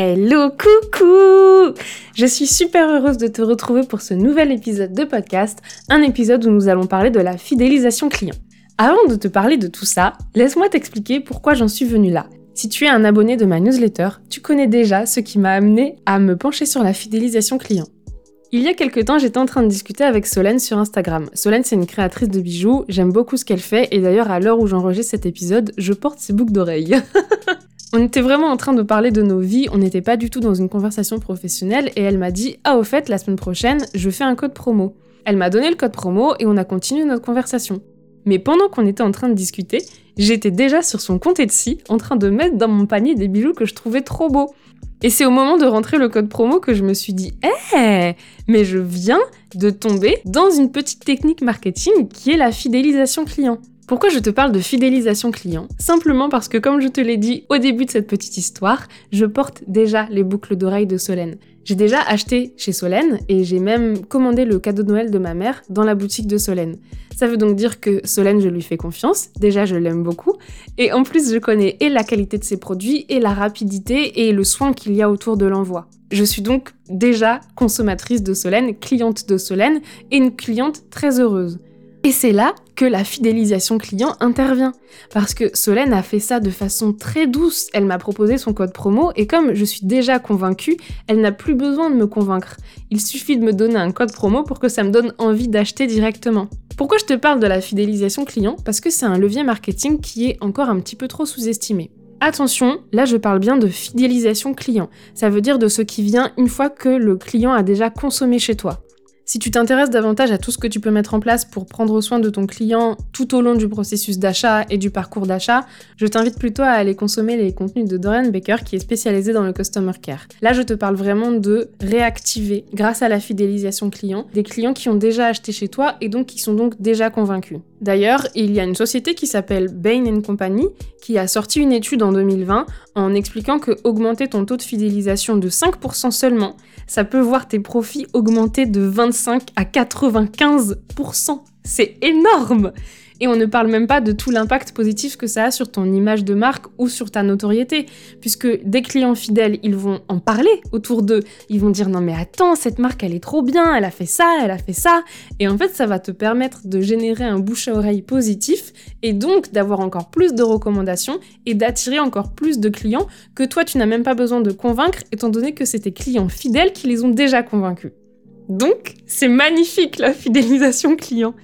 Hello, coucou Je suis super heureuse de te retrouver pour ce nouvel épisode de podcast, un épisode où nous allons parler de la fidélisation client. Avant de te parler de tout ça, laisse-moi t'expliquer pourquoi j'en suis venue là. Si tu es un abonné de ma newsletter, tu connais déjà ce qui m'a amené à me pencher sur la fidélisation client. Il y a quelques temps, j'étais en train de discuter avec Solène sur Instagram. Solène, c'est une créatrice de bijoux, j'aime beaucoup ce qu'elle fait, et d'ailleurs, à l'heure où j'enregistre cet épisode, je porte ses boucles d'oreilles. On était vraiment en train de parler de nos vies, on n'était pas du tout dans une conversation professionnelle et elle m'a dit Ah, au fait, la semaine prochaine, je fais un code promo. Elle m'a donné le code promo et on a continué notre conversation. Mais pendant qu'on était en train de discuter, j'étais déjà sur son compte Etsy en train de mettre dans mon panier des bijoux que je trouvais trop beaux. Et c'est au moment de rentrer le code promo que je me suis dit Eh, mais je viens de tomber dans une petite technique marketing qui est la fidélisation client. Pourquoi je te parle de fidélisation client Simplement parce que comme je te l'ai dit au début de cette petite histoire, je porte déjà les boucles d'oreilles de Solène. J'ai déjà acheté chez Solène et j'ai même commandé le cadeau de Noël de ma mère dans la boutique de Solène. Ça veut donc dire que Solène, je lui fais confiance, déjà je l'aime beaucoup, et en plus je connais et la qualité de ses produits, et la rapidité, et le soin qu'il y a autour de l'envoi. Je suis donc déjà consommatrice de Solène, cliente de Solène, et une cliente très heureuse. Et c'est là que la fidélisation client intervient. Parce que Solène a fait ça de façon très douce. Elle m'a proposé son code promo et comme je suis déjà convaincue, elle n'a plus besoin de me convaincre. Il suffit de me donner un code promo pour que ça me donne envie d'acheter directement. Pourquoi je te parle de la fidélisation client? Parce que c'est un levier marketing qui est encore un petit peu trop sous-estimé. Attention, là je parle bien de fidélisation client. Ça veut dire de ce qui vient une fois que le client a déjà consommé chez toi. Si tu t'intéresses davantage à tout ce que tu peux mettre en place pour prendre soin de ton client tout au long du processus d'achat et du parcours d'achat, je t'invite plutôt à aller consommer les contenus de Dorian Baker qui est spécialisé dans le customer care. Là, je te parle vraiment de réactiver, grâce à la fidélisation client, des clients qui ont déjà acheté chez toi et donc qui sont donc déjà convaincus. D'ailleurs, il y a une société qui s'appelle Bain Company qui a sorti une étude en 2020 en expliquant que augmenter ton taux de fidélisation de 5% seulement, ça peut voir tes profits augmenter de 25 à 95%. C'est énorme et on ne parle même pas de tout l'impact positif que ça a sur ton image de marque ou sur ta notoriété. Puisque des clients fidèles, ils vont en parler autour d'eux. Ils vont dire non mais attends, cette marque elle est trop bien, elle a fait ça, elle a fait ça. Et en fait, ça va te permettre de générer un bouche à oreille positif et donc d'avoir encore plus de recommandations et d'attirer encore plus de clients que toi tu n'as même pas besoin de convaincre étant donné que c'est tes clients fidèles qui les ont déjà convaincus. Donc, c'est magnifique la fidélisation client.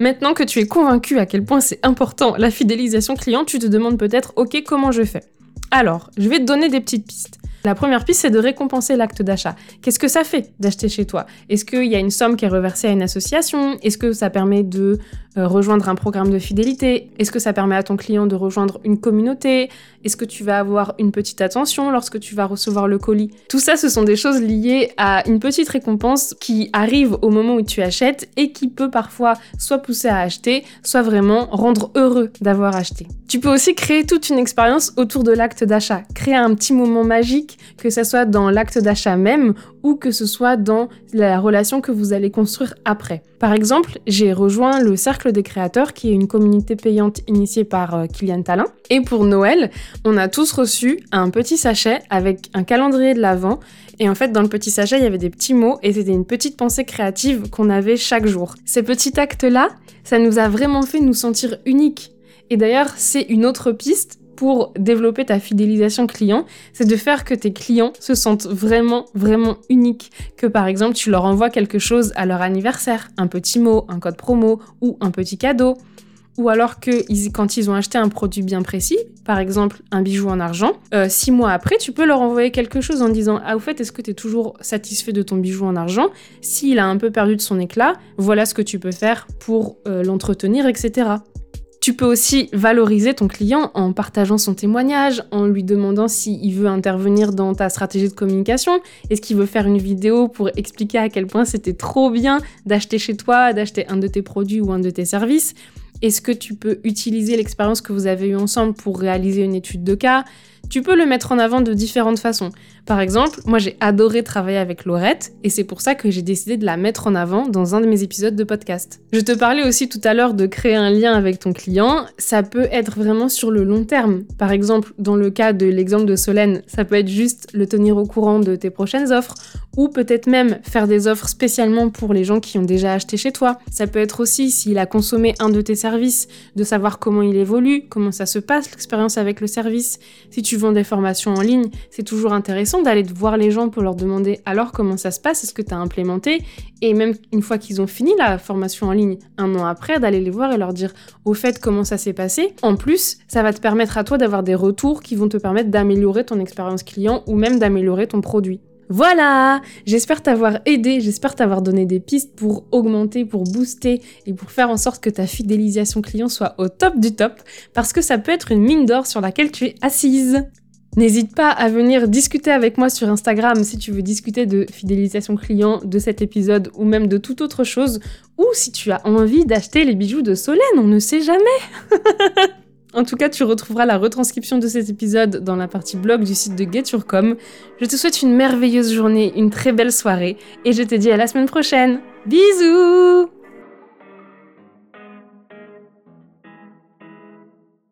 Maintenant que tu es convaincu à quel point c'est important la fidélisation client, tu te demandes peut-être OK, comment je fais? Alors, je vais te donner des petites pistes. La première piste, c'est de récompenser l'acte d'achat. Qu'est-ce que ça fait d'acheter chez toi? Est-ce qu'il y a une somme qui est reversée à une association? Est-ce que ça permet de euh, rejoindre un programme de fidélité? Est-ce que ça permet à ton client de rejoindre une communauté? Est-ce que tu vas avoir une petite attention lorsque tu vas recevoir le colis? Tout ça, ce sont des choses liées à une petite récompense qui arrive au moment où tu achètes et qui peut parfois soit pousser à acheter, soit vraiment rendre heureux d'avoir acheté. Tu peux aussi créer toute une expérience autour de l'acte d'achat, créer un petit moment magique que ce soit dans l'acte d'achat même ou que ce soit dans la relation que vous allez construire après. Par exemple, j'ai rejoint le Cercle des Créateurs, qui est une communauté payante initiée par euh, Kylian Talin. Et pour Noël, on a tous reçu un petit sachet avec un calendrier de l'Avent. Et en fait, dans le petit sachet, il y avait des petits mots et c'était une petite pensée créative qu'on avait chaque jour. Ces petits actes-là, ça nous a vraiment fait nous sentir uniques. Et d'ailleurs, c'est une autre piste pour développer ta fidélisation client, c'est de faire que tes clients se sentent vraiment, vraiment uniques. Que par exemple, tu leur envoies quelque chose à leur anniversaire, un petit mot, un code promo ou un petit cadeau. Ou alors que quand ils ont acheté un produit bien précis, par exemple un bijou en argent, euh, six mois après, tu peux leur envoyer quelque chose en disant Ah, au fait, est-ce que tu es toujours satisfait de ton bijou en argent? S'il a un peu perdu de son éclat, voilà ce que tu peux faire pour euh, l'entretenir, etc. Tu peux aussi valoriser ton client en partageant son témoignage, en lui demandant s'il veut intervenir dans ta stratégie de communication. Est-ce qu'il veut faire une vidéo pour expliquer à quel point c'était trop bien d'acheter chez toi, d'acheter un de tes produits ou un de tes services? Est-ce que tu peux utiliser l'expérience que vous avez eue ensemble pour réaliser une étude de cas? Tu peux le mettre en avant de différentes façons. Par exemple, moi j'ai adoré travailler avec Laurette et c'est pour ça que j'ai décidé de la mettre en avant dans un de mes épisodes de podcast. Je te parlais aussi tout à l'heure de créer un lien avec ton client, ça peut être vraiment sur le long terme. Par exemple, dans le cas de l'exemple de Solène, ça peut être juste le tenir au courant de tes prochaines offres ou peut-être même faire des offres spécialement pour les gens qui ont déjà acheté chez toi. Ça peut être aussi s'il a consommé un de tes services, de savoir comment il évolue, comment ça se passe l'expérience avec le service. Vends des formations en ligne, c'est toujours intéressant d'aller voir les gens pour leur demander alors comment ça se passe, est-ce que tu as implémenté, et même une fois qu'ils ont fini la formation en ligne, un an après, d'aller les voir et leur dire au fait comment ça s'est passé? En plus, ça va te permettre à toi d'avoir des retours qui vont te permettre d'améliorer ton expérience client ou même d'améliorer ton produit. Voilà J'espère t'avoir aidé, j'espère t'avoir donné des pistes pour augmenter, pour booster et pour faire en sorte que ta fidélisation client soit au top du top, parce que ça peut être une mine d'or sur laquelle tu es assise. N'hésite pas à venir discuter avec moi sur Instagram si tu veux discuter de fidélisation client, de cet épisode ou même de toute autre chose, ou si tu as envie d'acheter les bijoux de Solène, on ne sait jamais. en tout cas, tu retrouveras la retranscription de cet épisode dans la partie blog du site de GetYourCom. Je te souhaite une merveilleuse journée, une très belle soirée, et je te dis à la semaine prochaine. Bisous